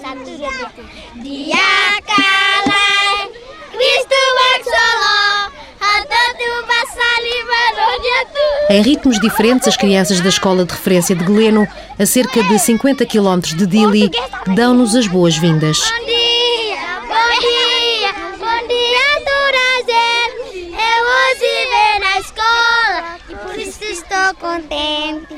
Satu dua tiga. Dia kalah Cristo Maxolo Em ritmos diferentes, as crianças da escola de referência de Gleno, a cerca de 50 km de Dili, dão-nos as boas-vindas. Bom dia, bom dia, bom dia. Eu hoje venho na escola e por isso estou contente.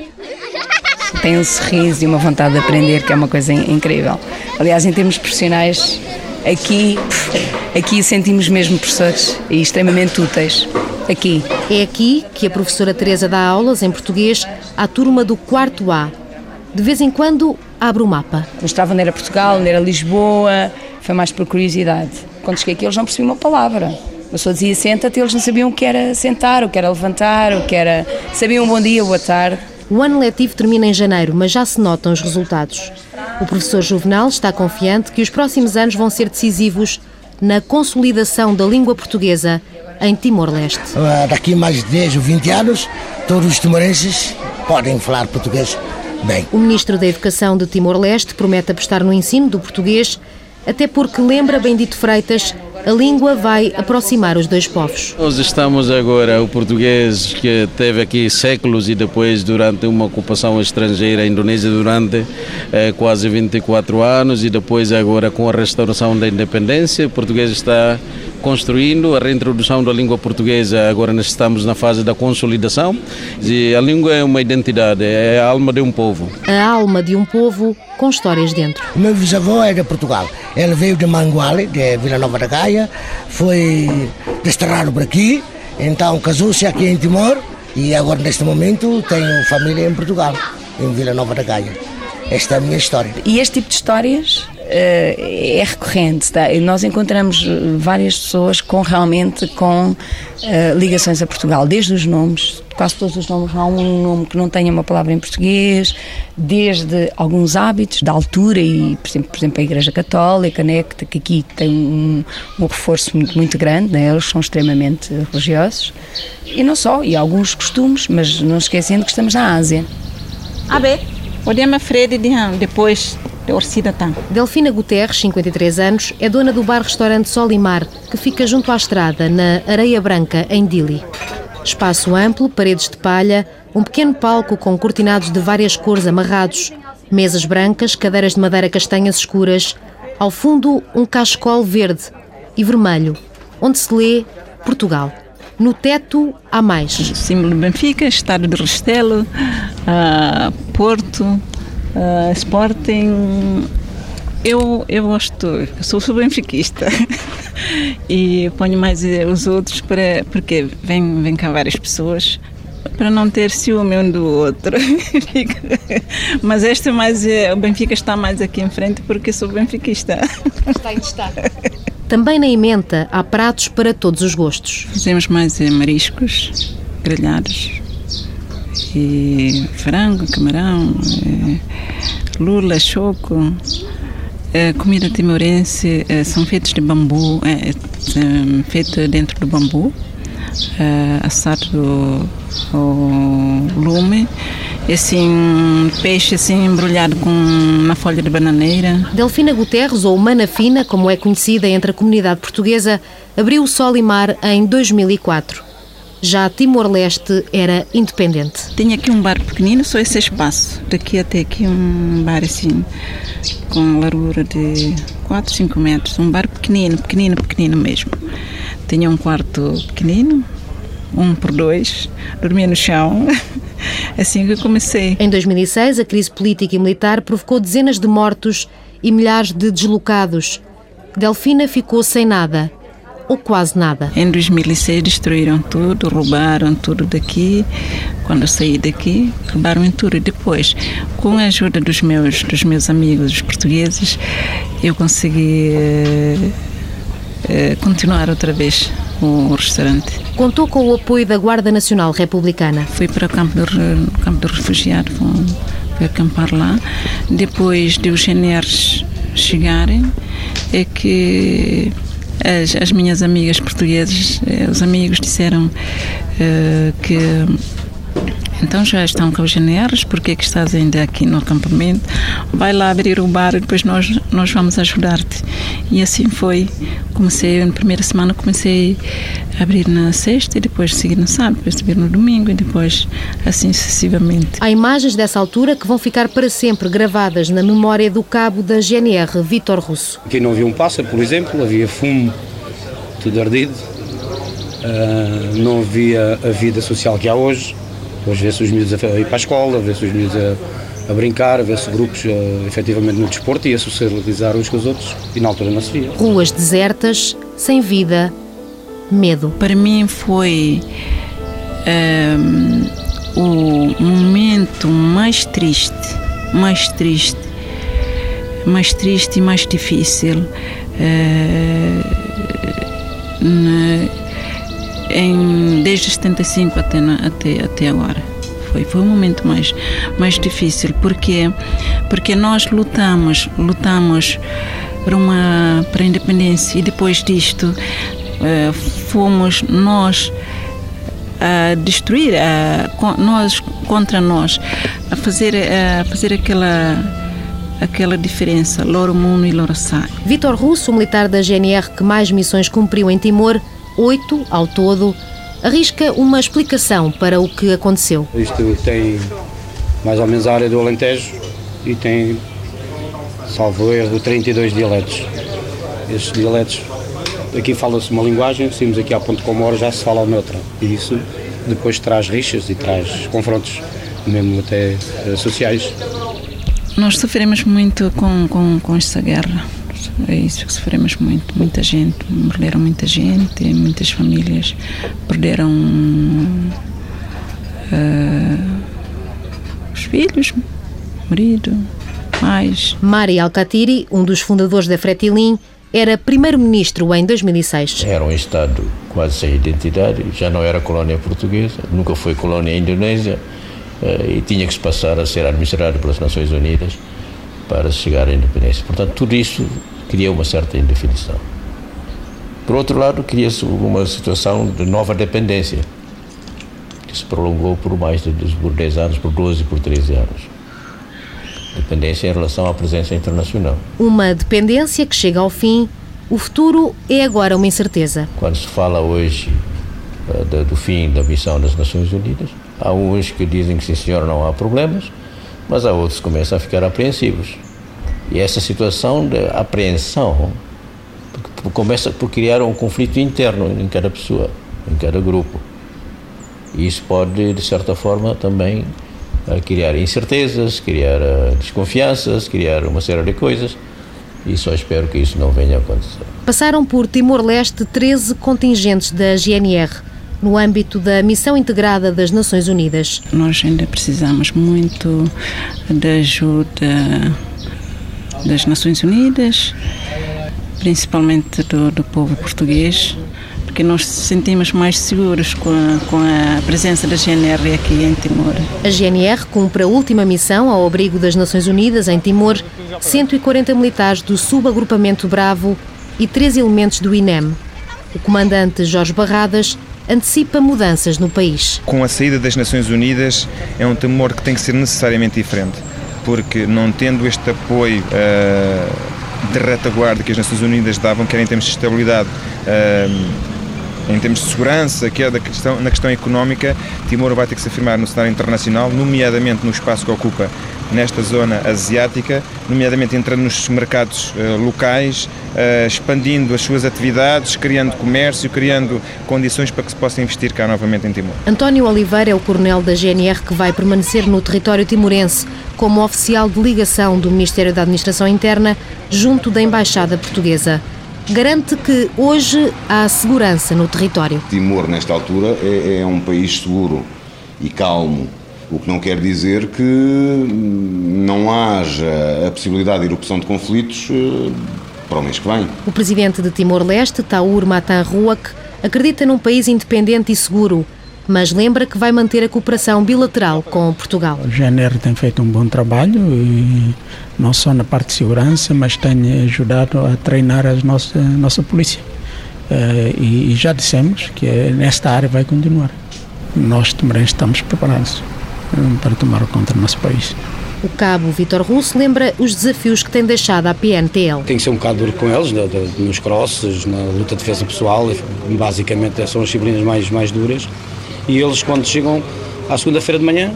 Tem um sorriso e uma vontade de aprender que é uma coisa incrível. Aliás, em termos profissionais, aqui, aqui sentimos mesmo professores e extremamente úteis. Aqui. É aqui que a professora Teresa dá aulas em português à turma do quarto A. De vez em quando abre o mapa. Mostrava onde era Portugal, onde era Lisboa, foi mais por curiosidade. Quando cheguei aqui eles não percebiam uma palavra. A pessoa dizia senta-te, eles não sabiam o que era sentar, o que era levantar, o que era... Sabiam bom dia, boa tarde. O ano letivo termina em janeiro, mas já se notam os resultados. O professor Juvenal está confiante que os próximos anos vão ser decisivos na consolidação da língua portuguesa em Timor-Leste. Uh, daqui mais 10 ou 20 anos, todos os timorenses podem falar português bem. O ministro da Educação de Timor-Leste promete apostar no ensino do português, até porque lembra Bendito Freitas a língua vai aproximar os dois povos. Nós estamos agora, o português que teve aqui séculos e depois durante uma ocupação estrangeira, a Indonésia durante eh, quase 24 anos e depois agora com a restauração da independência, o português está construindo a reintrodução da língua portuguesa. Agora nós estamos na fase da consolidação. E a língua é uma identidade, é a alma de um povo. A alma de um povo com histórias dentro. O meu bisavô é de Portugal. Ele veio de Manguale, de Vila Nova da Gaia, foi desterrado por aqui, então casou-se aqui em Timor e agora neste momento tenho família em Portugal, em Vila Nova da Gaia. Esta é a minha história. E este tipo de histórias é recorrente. Tá? Nós encontramos eh, várias pessoas com realmente com uh, ligações a Portugal, desde os nomes, quase todos os nomes, não há um nome que não tenha uma palavra em português, desde alguns hábitos da altura e, por exemplo, por exemplo a Igreja Católica, né, que aqui tem um, um reforço muito, muito grande, né, eles são extremamente religiosos, e não só, e alguns costumes, mas não esquecendo que estamos na Ásia. Abe, podemos Fred depois Orcida Tan. Delfina Guterres, 53 anos, é dona do bar-restaurante Sol e Mar, que fica junto à estrada, na Areia Branca, em Dili. Espaço amplo, paredes de palha, um pequeno palco com cortinados de várias cores amarrados, mesas brancas, cadeiras de madeira castanhas escuras, ao fundo um cachecol verde e vermelho, onde se lê Portugal. No teto há mais. Símbolo de Benfica, Estado de Restelo, uh, Porto, Uh, Sporting, eu, eu gosto, eu sou, sou benfiquista e ponho mais os outros para, porque vem, vem cá várias pessoas para não ter ciúme um do outro. Mas este mais, o Benfica está mais aqui em frente porque sou benfiquista. Está em destaque. Também na emenda há pratos para todos os gostos. Fizemos mais eh, mariscos grelhados, e frango, camarão, é, lula, choco. É, comida timorense é, são feitos de bambu, é, dentro do bambu, é, assado o lume, assim, peixe assim embrulhado com na folha de bananeira. Delfina Guterres, ou Mana Fina, como é conhecida entre a comunidade portuguesa, abriu o Sol e Mar em 2004 já Timor-Leste era independente. Tinha aqui um bar pequenino, só esse espaço. Daqui até aqui um bar assim, com largura de 4, 5 metros. Um bar pequenino, pequenino, pequenino mesmo. Tinha um quarto pequenino, um por dois, dormia no chão. assim que comecei. Em 2006, a crise política e militar provocou dezenas de mortos e milhares de deslocados. Delfina ficou sem nada ou quase nada. Em 2006 destruíram tudo, roubaram tudo daqui. Quando eu saí daqui, roubaram tudo. E depois, com a ajuda dos meus, dos meus amigos os portugueses, eu consegui eh, eh, continuar outra vez o restaurante. Contou com o apoio da Guarda Nacional Republicana? Fui para o campo do, campo do refugiado, fui acampar lá. Depois de os GNRs chegarem, é que as, as minhas amigas portuguesas, eh, os amigos disseram uh, que então já estão com os GNRs, porque é que estás ainda aqui no acampamento? Vai lá abrir o bar e depois nós, nós vamos ajudar-te. E assim foi. Comecei, na primeira semana comecei a abrir na sexta e depois seguir no sábado, depois subir no domingo e depois assim sucessivamente. Há imagens dessa altura que vão ficar para sempre gravadas na memória do cabo da GNR, Vítor Russo. Aqui não havia um pássaro, por exemplo, havia fumo, tudo ardido. Uh, não havia a vida social que há hoje. Hoje vê-se os miúdos a ir para a escola, vê-se os miúdos a, a brincar, vê-se grupos uh, efetivamente no desporto e a socializar uns com os outros. E na altura não se via. Ruas desertas, sem vida, medo. Para mim foi um, o momento mais triste, mais triste, mais triste e mais difícil. Uh, na, em, desde 75 até, até, até agora. Foi, foi o momento mais, mais difícil, porque, porque nós lutamos, lutamos para, uma, para a independência e depois disto uh, fomos nós a destruir, a, nós contra nós, a fazer, a fazer aquela aquela diferença, Loro Muno e Loro Sá. Vitor Russo, militar da GNR que mais missões cumpriu em Timor, oito ao todo, arrisca uma explicação para o que aconteceu. Isto tem mais ou menos a área do Alentejo e tem, salvo erro, 32 dialetos. Estes dialetos, aqui fala-se uma linguagem, saímos aqui à Ponte Comoro já se fala noutra. E isso depois traz rixas e traz confrontos, mesmo até uh, sociais. Nós sofremos muito com, com, com esta guerra. É isso que sofremos muito. Muita gente, morreram muita gente, muitas famílias perderam uh, os filhos, marido, pais. Mari Alcatiri, um dos fundadores da Fretilin, era primeiro-ministro em 2006. Era um Estado quase sem identidade, já não era colónia portuguesa, nunca foi colónia indonésia eh, e tinha que se passar a ser administrado pelas Nações Unidas para chegar à independência. Portanto, tudo isso cria uma certa indefinição. Por outro lado, cria-se uma situação de nova dependência, que se prolongou por mais de por 10 anos, por 12, por 13 anos. Dependência em relação à presença internacional. Uma dependência que chega ao fim. O futuro é agora uma incerteza. Quando se fala hoje uh, do fim da missão das Nações Unidas, Há uns que dizem que sim senhor não há problemas, mas há outros que começam a ficar apreensivos. E essa situação de apreensão começa por criar um conflito interno em cada pessoa, em cada grupo. E isso pode, de certa forma, também eh, criar incertezas, criar eh, desconfianças, criar uma série de coisas. E só espero que isso não venha a acontecer. Passaram por Timor-Leste 13 contingentes da GNR no âmbito da Missão Integrada das Nações Unidas. Nós ainda precisamos muito da ajuda das Nações Unidas, principalmente do, do povo português, porque nós nos sentimos mais seguros com a, com a, presença da GNR aqui em Timor. A GNR cumpre a última missão ao abrigo das Nações Unidas em Timor, 140 militares do subagrupamento Bravo e três elementos do INEM. O comandante Jorge Barradas antecipa mudanças no país. Com a saída das Nações Unidas, é um temor que tem que ser necessariamente diferente, porque não tendo este apoio uh, de retaguarda que as Nações Unidas davam, quer em termos de estabilidade, uh, em termos de segurança, quer da questão, na questão económica, Timor vai ter que se afirmar no cenário internacional, nomeadamente no espaço que ocupa nesta zona asiática, nomeadamente entrando nos mercados uh, locais, uh, expandindo as suas atividades, criando comércio, criando condições para que se possa investir cá novamente em Timor. António Oliveira é o coronel da GNR que vai permanecer no território timorense como oficial de ligação do Ministério da Administração Interna junto da Embaixada Portuguesa garante que hoje há segurança no território. Timor, nesta altura, é, é, um país seguro e calmo. O que não quer dizer que não haja a possibilidade de erupção de conflitos eh, para o mês que vem. O presidente de Timor-Leste, Taur Matan Ruak, acredita num país independente e seguro, mas lembra que vai manter a cooperação bilateral com Portugal. O GNR tem feito um bom trabalho, não só na parte de segurança, mas tem ajudado a treinar a nossa, a nossa polícia. Eh, e já dissemos que nesta área vai continuar. Nós também estamos preparados. para tomar conta do nosso país. O cabo Vitor Russo lembra os desafios que tem deixado à PNTL. Tem que ser um bocado duro com eles, nos crosses, na luta de defesa pessoal, basicamente são as disciplinas mais, mais duras. E eles, quando chegam à segunda-feira de manhã,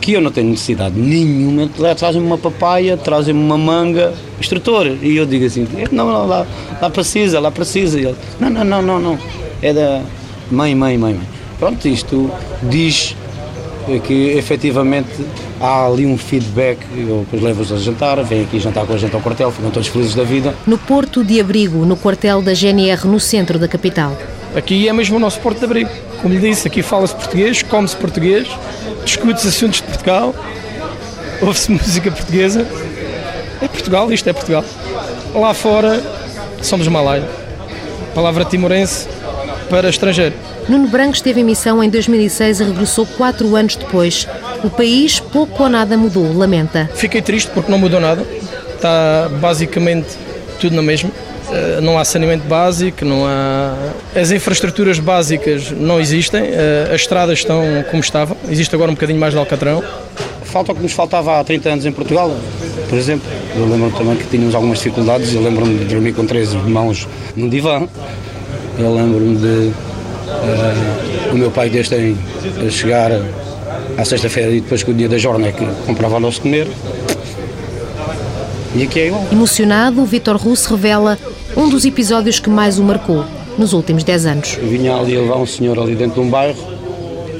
que eu não tenho necessidade nenhuma, trazem-me uma papaya, trazem-me uma manga, instrutor. E eu digo assim: não, não, lá, lá precisa, lá precisa. E ele, não, não, não, não, não. É da mãe, mãe, mãe, mãe. Pronto, isto diz que efetivamente há ali um feedback, eu depois levo-os a jantar, vêm aqui jantar com a gente ao quartel, ficam todos felizes da vida. No Porto de Abrigo, no quartel da GNR, no centro da capital. Aqui é mesmo o nosso Porto de Abrigo. Como lhe disse, aqui fala-se português, come-se português, discute-se assuntos de Portugal, ouve-se música portuguesa. É Portugal, isto é Portugal. Lá fora somos Malaya. Palavra timorense para estrangeiro. Nuno Branco esteve em missão em 2006 e regressou quatro anos depois. O país pouco ou nada mudou, lamenta. Fiquei triste porque não mudou nada. Está basicamente tudo na mesma. Eh, não há saneamento básico, não há. As infraestruturas básicas não existem, eh, as estradas estão como estavam, existe agora um bocadinho mais de Alcatrão. Falta o que nos faltava há 30 anos em Portugal, por exemplo. Eu lembro-me também que tínhamos algumas dificuldades, eu lembro-me de dormir com três irmãos num divã. Eu lembro-me de Uh, o meu pai desde tem a chegar à sexta-feira e depois com o dia da jornada é que comprava o nosso comer. E aqui é igual. Emocionado, Vitor Russo revela um dos episódios que mais o marcou nos últimos 10 anos. Eu vinha ali levar um senhor ali dentro de um bairro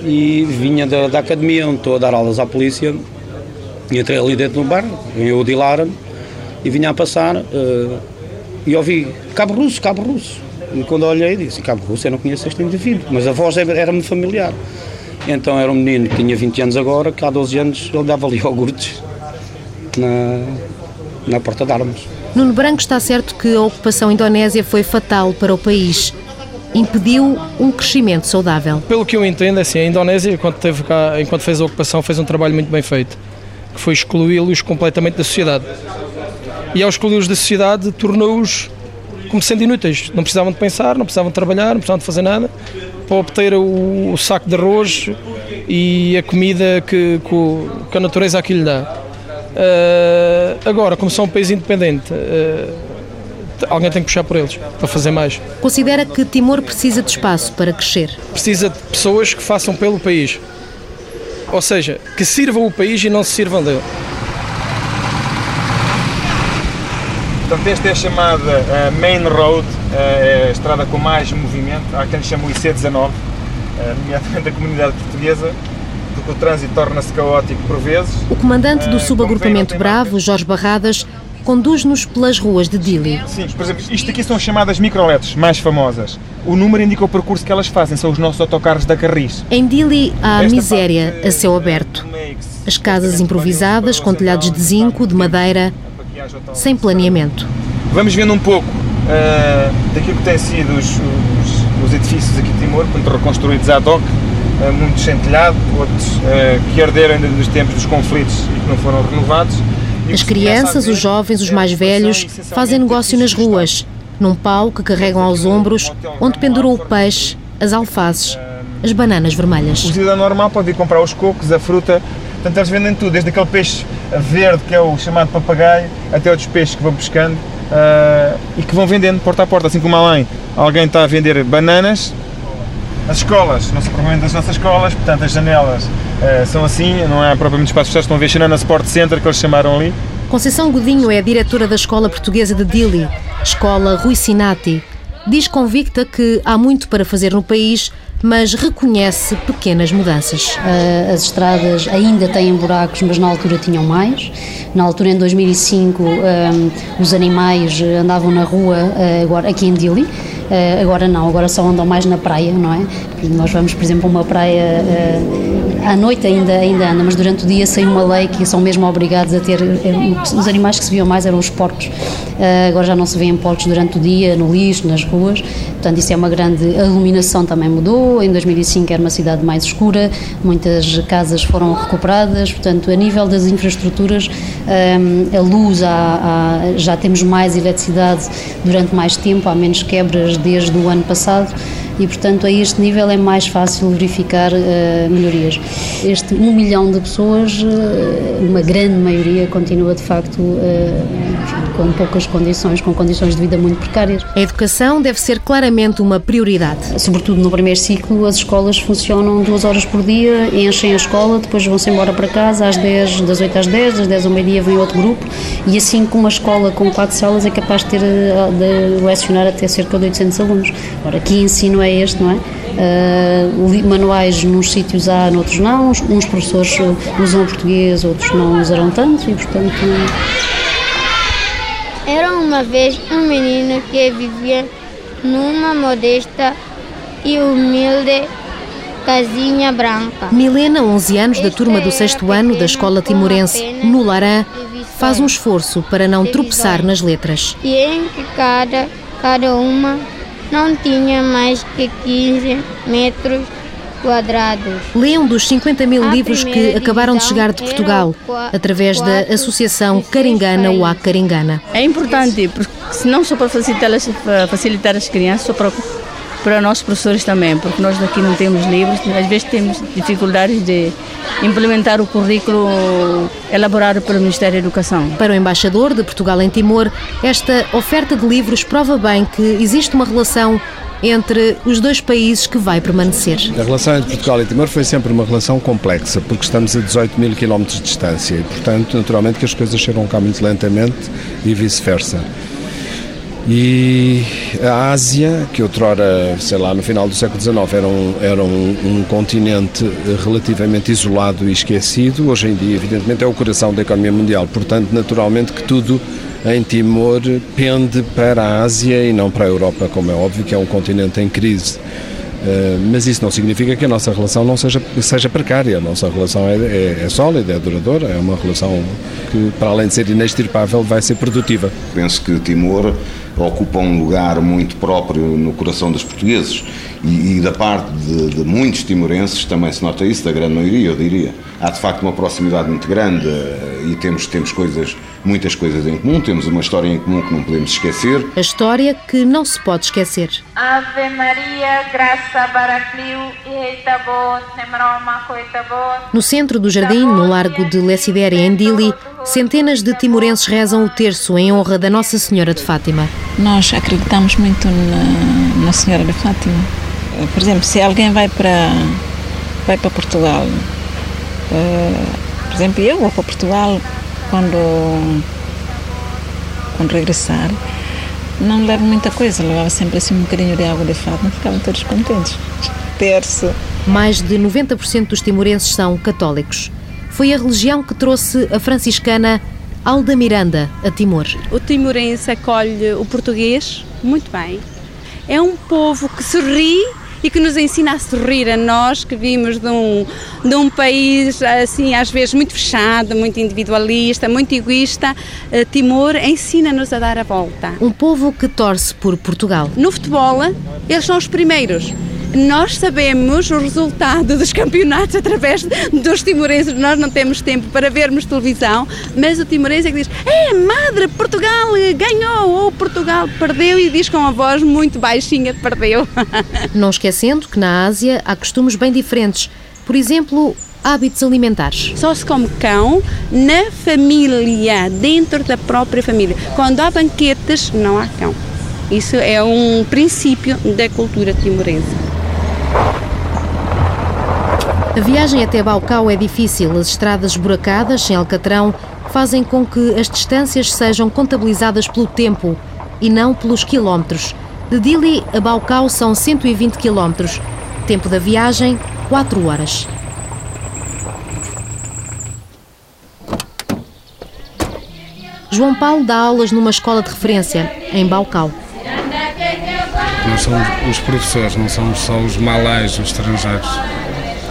e vinha da, da academia onde estou a dar aulas à polícia e entrei ali dentro do bairro, eu o Dilara e vinha a passar uh, e ouvi Cabo Russo, Cabo Russo. E quando olhei, disse: Cabo Russo, eu não conheço este indivíduo, mas a voz era-me familiar. Então era um menino que tinha 20 anos agora, que há 12 anos ele dava ali iogurtes na, na porta de armas. Nuno Branco está certo que a ocupação indonésia foi fatal para o país. Impediu um crescimento saudável. Pelo que eu entendo, é assim, a Indonésia, enquanto, teve cá, enquanto fez a ocupação, fez um trabalho muito bem feito, que foi excluí-los completamente da sociedade. E ao excluí-los da sociedade, tornou-os como sendo inúteis. Não precisavam de pensar, não precisavam de trabalhar, não precisavam de fazer nada para obter o, o saco de arroz e a comida que, que, a natureza aqui lhe dá. Uh, agora, como são um país independente, uh, alguém tem que puxar por eles para fazer mais. Considera que Timor precisa de espaço para crescer? Precisa de pessoas que façam pelo país. Ou seja, que sirvam o país e não se sirvam dele. Portanto, esta é a chamada uh, Main Road, uh, é a estrada com mais movimento. Há quem lhe chama o IC19, uh, nomeadamente a comunidade portuguesa, porque o trânsito torna-se caótico por vezes. O comandante do subagrupamento Bravo, Jorge Barradas, conduz-nos pelas ruas de Dili. Sim, por exemplo, isto aqui são chamadas microletes mais famosas. O número indica o percurso que elas fazem, são os nossos autocarros da Carris. Em Dili há Esta miséria parte, a céu aberto. As casas improvisadas com telhados de zinco, de madeira, sem planeamento. Vamos vendo um pouco uh, daquilo que têm sido os, os, os, edifícios aqui de Timor, portanto, reconstruídos ad hoc, muitos sem telhado, outros uh, que arderam nos tempos dos conflitos e que não foram renovados. As crianças, os jovens, os mais velhos fazem negócio nas ruas, num pau que carregam aos ombros, onde pendurou o peixe, as alfaces, as bananas vermelhas. O cidadão normal pode ir comprar os cocos, a fruta, portanto eles vendem tudo, desde aquele peixe verde, que é o chamado papagaio, até outros peixes que vão pescando uh, e que vão vendendo porta a porta, assim como além alguém está a vender bananas. As escolas, não são propriamente as nossas escolas, portanto as janelas uh, são assim, não há propriamente espaços fechados, estão a ver Xanana Sport Center, que eles chamaram ali. Conceição Godinho é a diretora da Escola Portuguesa de Dili, Escola Rui Sinati. Diz convicta que há muito para fazer no país mas reconhece pequenas mudanças. Uh, as estradas ainda têm buracos, mas na altura tinham mais. Na altura, em 2005, um, ah, os animais andavam na rua, agora aqui em Dili. Uh, agora não, agora só andam mais na praia, não é? Nós vamos, por exemplo, a uma praia à noite ainda, ainda anda, mas durante o dia saiu uma lei que são mesmo obrigados a ter. Os animais que se viam mais eram os porcos. agora já não se vêem porcos durante o dia, no lixo, nas ruas. Portanto, isso é uma grande. A iluminação também mudou. Em 2005 era uma cidade mais escura, muitas casas foram recuperadas. Portanto, a nível das infraestruturas, a luz, há, há, já temos mais eletricidade durante mais tempo, há menos quebras desde o ano passado. E, portanto, a este nível é mais fácil verificar uh, melhorias. Este um milhão de pessoas, uh, uma grande maioria, continua de facto enfim, com poucas condições, com condições de vida muito precárias. A educação deve ser claramente uma prioridade. Sobretudo no primeiro ciclo, as escolas funcionam duas horas por dia, enchem a escola, depois vão-se embora para casa às 10, das 8 às 10, das 10 ao meio-dia vem outro grupo e assim com uma escola com quatro salas é capaz de ter de lecionar até cerca de 800 alunos. Ora, que ensino é este, não é? Uh, manuais nos sítios há, noutros não, uns, uns professores usam português, outros não usarão tanto e, portanto. Era uma vez um menino que vivia numa modesta e humilde casinha branca. Milena, 11 anos, da turma do sexto ano da escola timorense no Larã, faz um esforço para não tropeçar nas letras. E em que cada, cada uma não tinha mais que 15 metros quadrados. Lê um dos 50 mil livros que acabaram de chegar de Portugal, através da Associação Caringana ou Caringana. É importante, porque se não só para facilitar, facilitar as crianças, só para para nós professores também, porque nós daqui não temos livros, às vezes temos dificuldades de implementar o currículo elaborado pelo Ministério da Educação. Para o embaixador de Portugal em Timor, esta oferta de livros prova bem que existe uma relação entre os dois países que vai permanecer. A relação entre Portugal e Timor foi sempre uma relação complexa, porque estamos a 18 mil quilómetros de distância e, portanto, naturalmente que as coisas chegam cá muito lentamente e vice-versa. E a Ásia, que outrora, sei lá, no final do século XIX era um, era um, um, continente relativamente isolado e esquecido, hoje em dia, evidentemente, é o coração da economia mundial. Portanto, naturalmente que tudo em Timor pende para a Ásia e não para a Europa, como é óbvio, que é um continente em crise. Uh, mas isso não significa que a nossa relação não seja, seja precária. A nossa relação é, é, é, sólida, é duradoura, é uma relação que, para além de ser inextirpável, vai ser produtiva. Penso que Timor ocupa um lugar muito próprio no coração dos portugueses e, e da parte de, de, muitos timorenses também se nota isso, da grande maioria, eu diria. Há de facto uma proximidade muito grande eh, e temos, temos coisas, muitas coisas em comum, temos uma história em comum que não podemos esquecer. A história que não se pode esquecer. Ave Maria, graça baracliu e No centro do jardim, no largo de Lessidere, em Dili, centenas de timorenses rezam o terço em honra da Nossa Senhora de Fátima. Nós acreditamos muito na, na Senhora de Fátima. Por exemplo, se alguém vai para, vai para Portugal, uh, por exemplo, eu vou para Portugal quando, quando regressar, não levo muita coisa, levava sempre assim um bocadinho de água de Fátima, ficavam todos contentes. Terço. Mais de 90% dos timorenses são católicos. Foi a religião que trouxe a franciscana Alda Miranda a Timor. O timorense acolhe o português muito bem. É um povo que sorri e que nos ensina a sorrir a nós que vimos de um, de um país assim às vezes muito fechado, muito individualista, muito egoísta. Eh, Timor ensina-nos a dar a volta. Um povo que torce por Portugal. No futebol, eles são os primeiros nós sabemos o resultado dos campeonatos através dos timorenses. Nós não temos tempo para vermos televisão, mas o timorense é que diz: É, madre, Portugal ganhou ou Portugal perdeu e diz com a voz muito baixinha: Perdeu. Não esquecendo que na Ásia há costumes bem diferentes. Por exemplo, hábitos alimentares. Só se come cão na família, dentro da própria família. Quando há banquetes, não há cão. Isso é um princípio da cultura timorense. A viagem até Baucau é difícil. As estradas esburacadas, sem alcatrão, fazem com que as distâncias sejam contabilizadas pelo tempo e não pelos quilómetros. De Dili a Baucau são 120 quilómetros. Tempo da viagem, 4 horas. João Paulo dá aulas numa escola de referência, em Baucau. Nós somos os professores, não somos só os malais, os estrangeiros.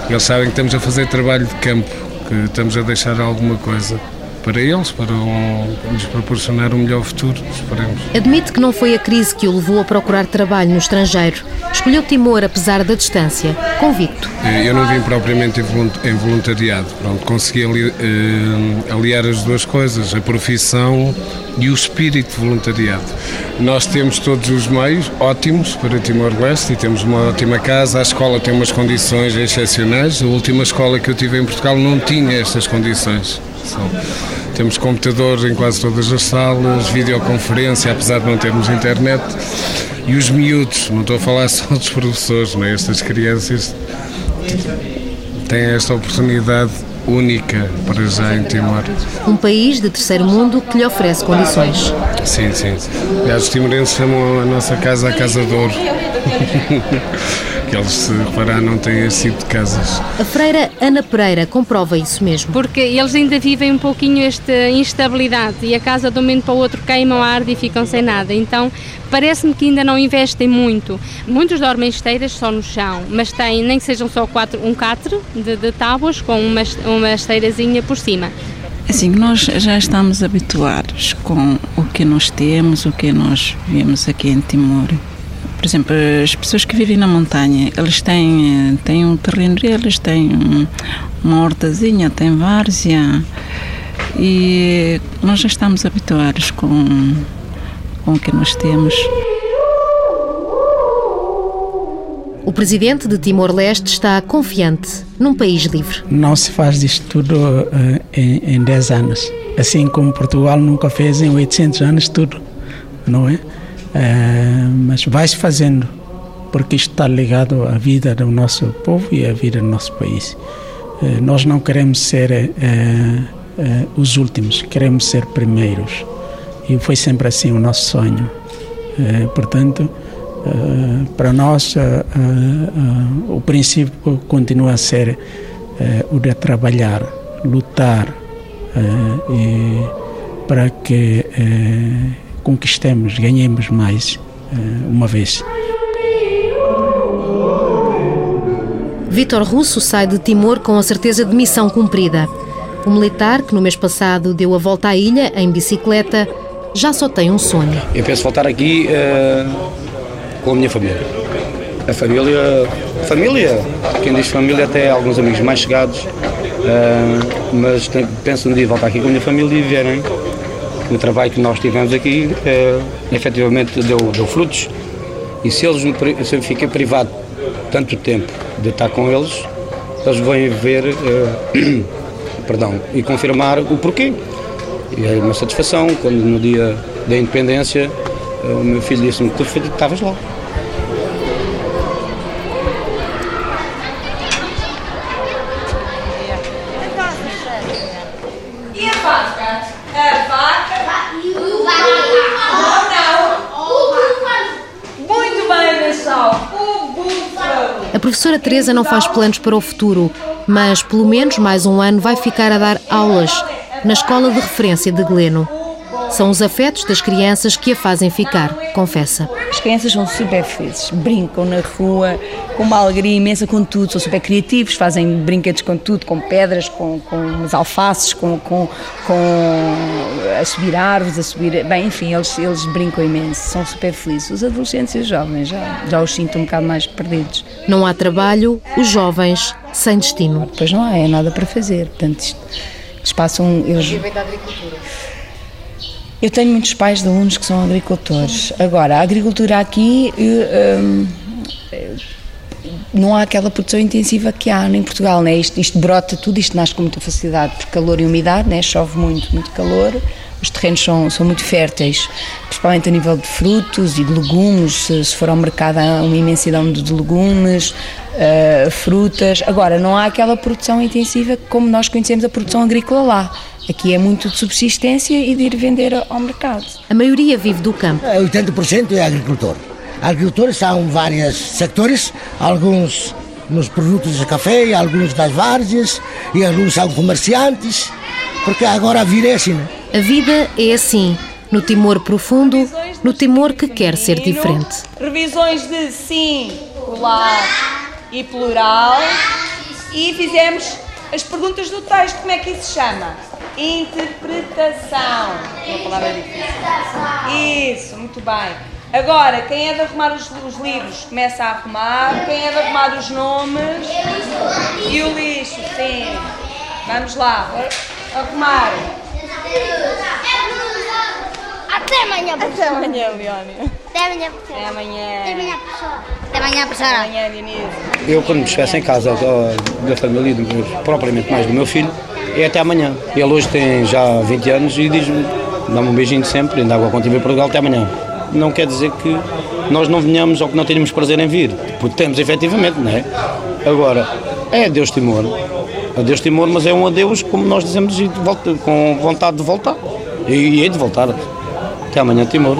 Eles sabem que estamos a fazer trabalho de campo, que estamos a deixar alguma coisa para eles, para, um, lhes proporcionar um melhor futuro, esperemos. Admite que não foi a crise que o levou a procurar trabalho no estrangeiro. Escolheu Timor apesar da distância, convicto. Eu não vim propriamente em voluntariado, pronto, consegui eh, aliar as duas coisas, a profissão e o espírito de voluntariado. Nós temos todos os meios ótimos para Timor-Leste e temos uma ótima casa, a escola tem umas condições excepcionais, a última escola que eu tive em Portugal não tinha estas condições. Temos computadores em quase todas as salas, videoconferência, apesar de não termos internet. E os miúdos, não estou a falar só dos professores, né? estas crianças têm esta oportunidade única para já em Timor. Um país de terceiro mundo que lhe oferece condições. Sim, sim. Aliás, os timorenses chamam a nossa casa a Casa de Ouro. que eles, se reparar, não têm esse tipo de casas. A freira Ana Pereira comprova isso mesmo. Porque eles ainda vivem um pouquinho esta instabilidade e a casa de um momento para o outro queimam a arde e ficam sem nada. Então parece-me que ainda não investem muito. Muitos dormem esteiras só no chão, mas têm, nem que sejam só quatro, um catre de, de tábuas com uma, esteirazinha por cima. Assim, nós já estamos habituados com o que nós temos, o que nós vemos aqui em Timor. Por exemplo, as pessoas que vivem na montanha, eles têm, têm um terreno deles, têm uma hortazinha, têm várzea e nós já estamos habituados com, com o que nós temos. O presidente de Timor-Leste está confiante num país livre. Não se faz isto tudo uh, em, em 10 anos. Assim como Portugal nunca fez em 800 anos tudo, não é? É, mas vai-se fazendo, porque isto está ligado à vida do nosso povo e à vida do nosso país. É, nós não queremos ser os últimos, queremos ser primeiros. E foi sempre assim o nosso sonho. Portanto, é, para nós, o princípio continua a ser o de trabalhar, lutar para que conquistemos, ganhemos mais uh, uma vez. Vítor Russo sai de Timor com a certeza de missão cumprida. O militar, que no mês passado deu a volta à ilha em bicicleta, já só tem um sonho. Eu penso voltar aqui uh, com a minha família. A família, família, quem diz família até alguns amigos mais chegados, uh, mas penso no dia voltar aqui com a minha família e verem o trabalho que nós tivemos aqui é, efetivamente deu, deu frutos e se, eles, se eu fiquei privado tanto tempo de estar com eles, eles vão ver é, perdão, e confirmar o porquê. E é uma satisfação quando no dia da independência o meu filho disse-me que tu estavas lá. professora Teresa não faz planos para o futuro, mas pelo menos mais um ano vai ficar a dar aulas na escola de referência de Gleno. São os afetos das crianças que a fazem ficar, confessa. As crianças são super felizes, brincam na rua com uma alegria imensa com tudo, são super criativos, fazem brinquedos com tudo, com pedras, com, com os alfaces, com, com, com a subir árvores, a subir. Bem, enfim, eles, eles brincam imenso, são super felizes. Os adolescentes e os jovens já, já os sinto um bocado mais perdidos. Não há trabalho, os jovens sem destino. Depois não há, é nada para fazer. Portanto, isto, eles passam. Eles... da agricultura. Eu tenho muitos pais de alunos que são agricultores. Agora, a agricultura aqui hum, não há aquela produção intensiva que há em Portugal, né? isto, isto brota tudo, isto nasce com muita facilidade por calor e umidade, né? chove muito, muito calor, os terrenos são, são muito férteis, principalmente a nível de frutos e de legumes, se, se for ao mercado há uma imensidão de, legumes, uh, frutas. Agora, não há aquela produção intensiva como nós conhecemos a produção agrícola lá. Aqui é muito de subsistência e de ir vender ao mercado. A maioria vive do campo. 80% é agricultor. Agricultores são vários sectores, alguns nos produtos de café, alguns das várzeas e alguns são comerciantes, porque agora a vida é assim. Né? A vida é assim, no Timor profundo, no Timor que quer ser diferente. Revisões de singular e plural e fizemos as perguntas do texto, como é que isso se chama? Interpretação. É uma palavra difícil. Isso, muito bem. Agora, quem é de arrumar os, os livros começa a arrumar. Quem é de arrumar os nomes? E o lixo, sim. Vamos lá, arrumar. Até amanhã, Até amanhã, Leónia. Até amanhã, Até amanhã. Até amanhã, professora. Até amanhã, professora. Até amanhã, Dionísio. Eu, quando me estivesse em casa da, da família, do meu- propriamente mais do meu filho, é até amanhã. Ele hoje tem já 20 anos e diz-me, dá-me um beijinho sempre, ainda água contigo em Portugal, até amanhã. Não quer dizer que nós não venhamos ou que não tenhamos prazer em vir, porque temos efetivamente, não é? Agora, é adeus Timor, adeus Timor, mas é um adeus, como nós dizemos, e de volta, com vontade de voltar. E, e hei de voltar. Até amanhã, Timor.